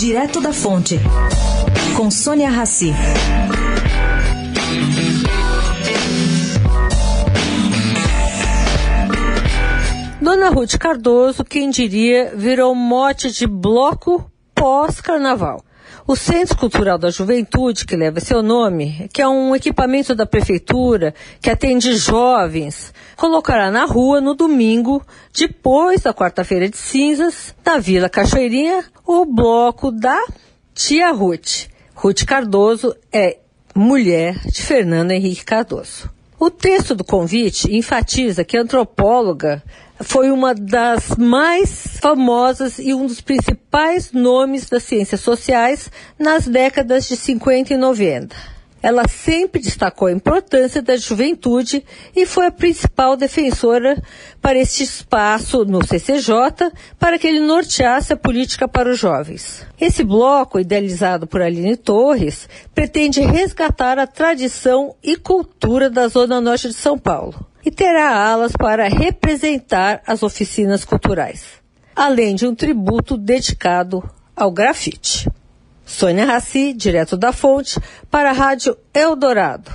Direto da Fonte, com Sônia Rassi. Dona Ruth Cardoso, quem diria, virou mote de bloco pós-carnaval. O Centro Cultural da Juventude, que leva seu nome, que é um equipamento da prefeitura que atende jovens, colocará na rua no domingo, depois da quarta-feira de cinzas, na Vila Cachoeirinha, o bloco da Tia Ruth. Ruth Cardoso é mulher de Fernando Henrique Cardoso. O texto do convite enfatiza que a antropóloga foi uma das mais famosas e um dos principais nomes das ciências sociais nas décadas de 50 e 90. Ela sempre destacou a importância da juventude e foi a principal defensora para este espaço no CCJ para que ele norteasse a política para os jovens. Esse bloco, idealizado por Aline Torres, pretende resgatar a tradição e cultura da Zona Norte de São Paulo e terá alas para representar as oficinas culturais, além de um tributo dedicado ao grafite. Sônia Raci, direto da fonte, para a Rádio Eldorado.